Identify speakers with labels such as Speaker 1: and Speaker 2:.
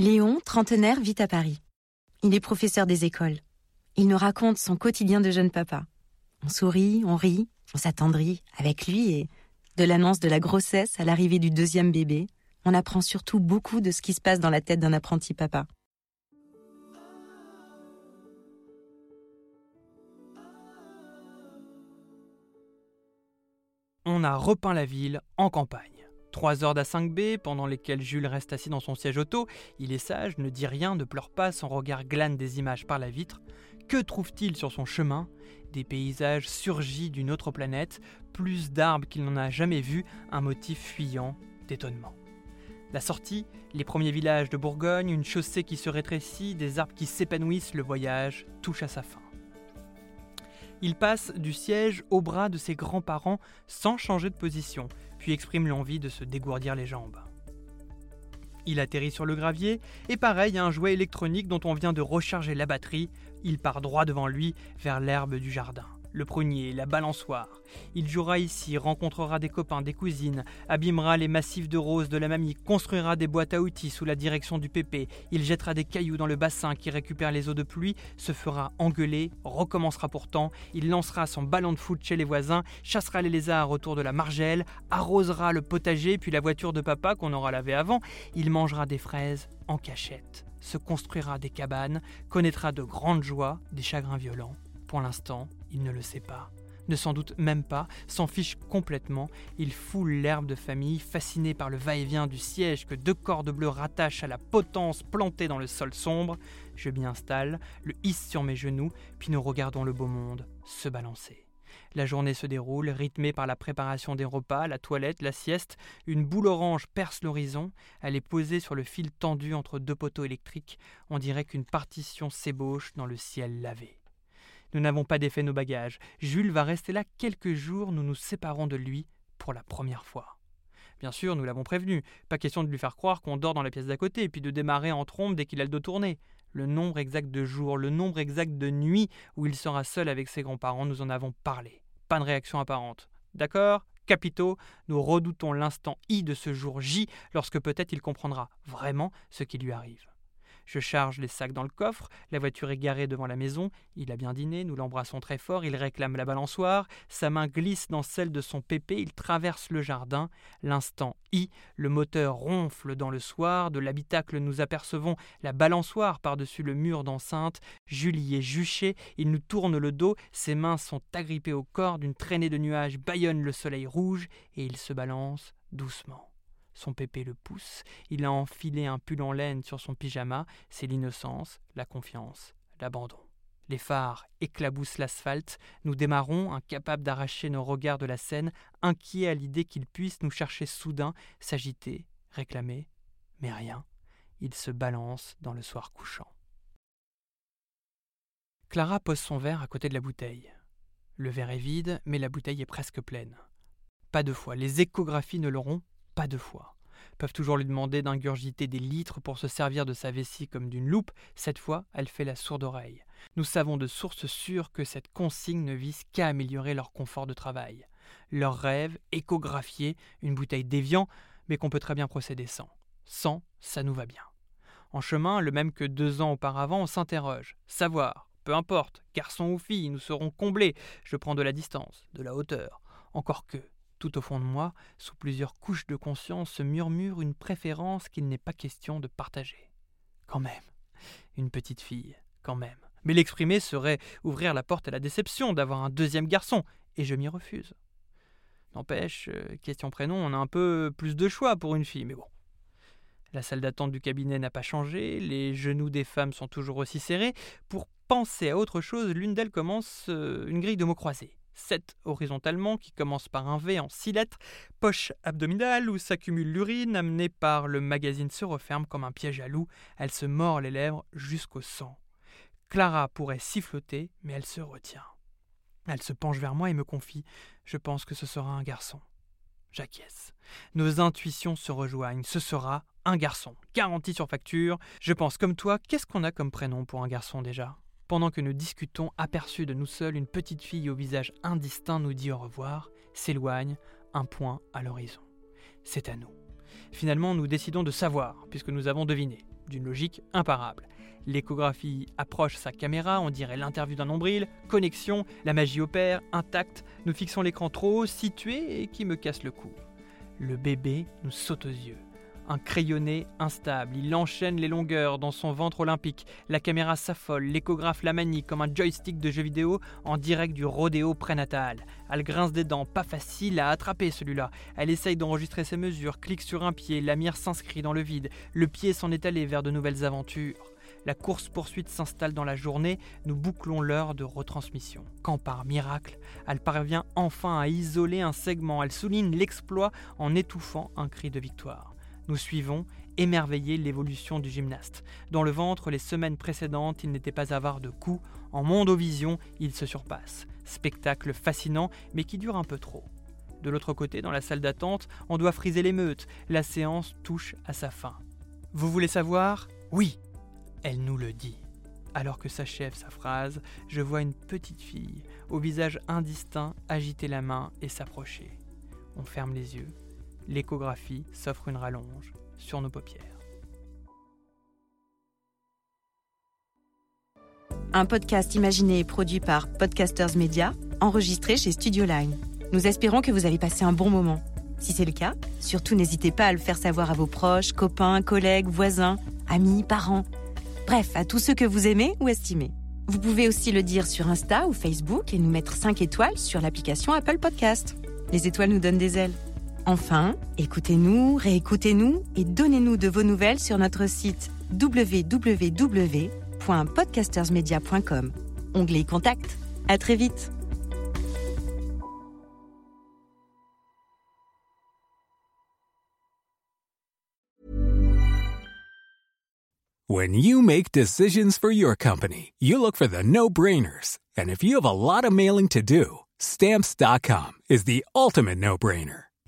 Speaker 1: Léon, trentenaire, vit à Paris. Il est professeur des écoles. Il nous raconte son quotidien de jeune papa. On sourit, on rit, on s'attendrit avec lui et de l'annonce de la grossesse à l'arrivée du deuxième bébé, on apprend surtout beaucoup de ce qui se passe dans la tête d'un apprenti papa.
Speaker 2: On a repeint la ville en campagne. Trois heures d'A5B, pendant lesquelles Jules reste assis dans son siège auto. Il est sage, ne dit rien, ne pleure pas, son regard glane des images par la vitre. Que trouve-t-il sur son chemin? Des paysages surgis d'une autre planète, plus d'arbres qu'il n'en a jamais vus, un motif fuyant d'étonnement. La sortie, les premiers villages de Bourgogne, une chaussée qui se rétrécit, des arbres qui s'épanouissent, le voyage touche à sa fin. Il passe du siège au bras de ses grands-parents sans changer de position, puis exprime l'envie de se dégourdir les jambes. Il atterrit sur le gravier, et pareil à un jouet électronique dont on vient de recharger la batterie, il part droit devant lui vers l'herbe du jardin le prunier, la balançoire. Il jouera ici, rencontrera des copains, des cousines, abîmera les massifs de roses de la mamie, construira des boîtes à outils sous la direction du pépé, il jettera des cailloux dans le bassin qui récupère les eaux de pluie, se fera engueuler, recommencera pourtant, il lancera son ballon de foot chez les voisins, chassera les lézards autour de la margelle, arrosera le potager puis la voiture de papa qu'on aura lavé avant, il mangera des fraises en cachette, se construira des cabanes, connaîtra de grandes joies, des chagrins violents. Pour l'instant, il ne le sait pas, ne s'en doute même pas, s'en fiche complètement, il foule l'herbe de famille, fasciné par le va-et-vient du siège que deux cordes bleues rattachent à la potence plantée dans le sol sombre. Je m'y installe, le hisse sur mes genoux, puis nous regardons le beau monde se balancer. La journée se déroule, rythmée par la préparation des repas, la toilette, la sieste. Une boule orange perce l'horizon. Elle est posée sur le fil tendu entre deux poteaux électriques. On dirait qu'une partition s'ébauche dans le ciel lavé. Nous n'avons pas défait nos bagages. Jules va rester là quelques jours, nous nous séparons de lui pour la première fois. Bien sûr, nous l'avons prévenu, pas question de lui faire croire qu'on dort dans la pièce d'à côté, puis de démarrer en trombe dès qu'il a le dos tourné. Le nombre exact de jours, le nombre exact de nuits où il sera seul avec ses grands-parents, nous en avons parlé. Pas de réaction apparente. D'accord? Capitaux, nous redoutons l'instant I de ce jour J lorsque peut-être il comprendra vraiment ce qui lui arrive. Je charge les sacs dans le coffre, la voiture est garée devant la maison, il a bien dîné, nous l'embrassons très fort, il réclame la balançoire, sa main glisse dans celle de son pépé, il traverse le jardin, l'instant I, le moteur ronfle dans le soir, de l'habitacle nous apercevons la balançoire par-dessus le mur d'enceinte, Julie est juché, il nous tourne le dos, ses mains sont agrippées au corps, d'une traînée de nuages bâillonne le soleil rouge, et il se balance doucement. Son pépé le pousse, il a enfilé un pull en laine sur son pyjama, c'est l'innocence, la confiance, l'abandon. Les phares éclaboussent l'asphalte, nous démarrons, incapables d'arracher nos regards de la scène, inquiets à l'idée qu'il puisse nous chercher soudain, s'agiter, réclamer, mais rien. Il se balance dans le soir couchant. Clara pose son verre à côté de la bouteille. Le verre est vide, mais la bouteille est presque pleine. Pas deux fois, les échographies ne l'auront pas deux fois. Peuvent toujours lui demander d'ingurgiter des litres pour se servir de sa vessie comme d'une loupe, cette fois elle fait la sourde oreille. Nous savons de sources sûres que cette consigne ne vise qu'à améliorer leur confort de travail. Leur rêve, échographier, une bouteille d'évian, mais qu'on peut très bien procéder sans. Sans, ça nous va bien. En chemin, le même que deux ans auparavant, on s'interroge. Savoir, peu importe, garçon ou fille, nous serons comblés. Je prends de la distance, de la hauteur. Encore que, tout au fond de moi, sous plusieurs couches de conscience, se murmure une préférence qu'il n'est pas question de partager. Quand même, une petite fille, quand même. Mais l'exprimer serait ouvrir la porte à la déception d'avoir un deuxième garçon, et je m'y refuse. N'empêche, euh, question prénom, on a un peu plus de choix pour une fille, mais bon. La salle d'attente du cabinet n'a pas changé, les genoux des femmes sont toujours aussi serrés. Pour penser à autre chose, l'une d'elles commence euh, une grille de mots croisés. 7 horizontalement qui commencent par un V en 6 lettres, poche abdominale où s'accumule l'urine amenée par le magazine se referme comme un piège à loup, elle se mord les lèvres jusqu'au sang. Clara pourrait siffloter, mais elle se retient. Elle se penche vers moi et me confie Je pense que ce sera un garçon. J'acquiesce. Nos intuitions se rejoignent. Ce sera un garçon. Garantie sur facture. Je pense comme toi, qu'est-ce qu'on a comme prénom pour un garçon déjà? Pendant que nous discutons, aperçus de nous seuls, une petite fille au visage indistinct nous dit au revoir, s'éloigne, un point à l'horizon. C'est à nous. Finalement, nous décidons de savoir, puisque nous avons deviné, d'une logique imparable. L'échographie approche sa caméra, on dirait l'interview d'un nombril, connexion, la magie opère, intact, nous fixons l'écran trop haut, situé et qui me casse le cou. Le bébé nous saute aux yeux un crayonné instable. Il enchaîne les longueurs dans son ventre olympique. La caméra s'affole, l'échographe la manie comme un joystick de jeu vidéo en direct du rodéo prénatal. Elle grince des dents, pas facile à attraper celui-là. Elle essaye d'enregistrer ses mesures, clique sur un pied, la mire s'inscrit dans le vide. Le pied s'en est allé vers de nouvelles aventures. La course-poursuite s'installe dans la journée, nous bouclons l'heure de retransmission. Quand par miracle, elle parvient enfin à isoler un segment, elle souligne l'exploit en étouffant un cri de victoire. Nous suivons, émerveillés, l'évolution du gymnaste. Dans le ventre, les semaines précédentes, il n'était pas avare de coups. En mondovision, il se surpasse. Spectacle fascinant, mais qui dure un peu trop. De l'autre côté, dans la salle d'attente, on doit friser l'émeute. La séance touche à sa fin. Vous voulez savoir? Oui Elle nous le dit. Alors que s'achève sa phrase, je vois une petite fille, au visage indistinct, agiter la main et s'approcher. On ferme les yeux, l'échographie s'offre une rallonge sur nos paupières.
Speaker 1: Un podcast imaginé et produit par Podcasters Media, enregistré chez Studio Line. Nous espérons que vous avez passé un bon moment. Si c'est le cas, surtout n'hésitez pas à le faire savoir à vos proches, copains, collègues, voisins, amis, parents. Bref, à tous ceux que vous aimez ou estimez. Vous pouvez aussi le dire sur Insta ou Facebook et nous mettre 5 étoiles sur l'application Apple Podcast. Les étoiles nous donnent des ailes. Enfin, écoutez-nous, réécoutez-nous et donnez-nous de vos nouvelles sur notre site www.podcastersmedia.com. Onglet Contact. À très vite.
Speaker 3: When you make decisions for your company, you look for the no-brainers. And if you have a lot of mailing to do, stamps.com is the ultimate no-brainer.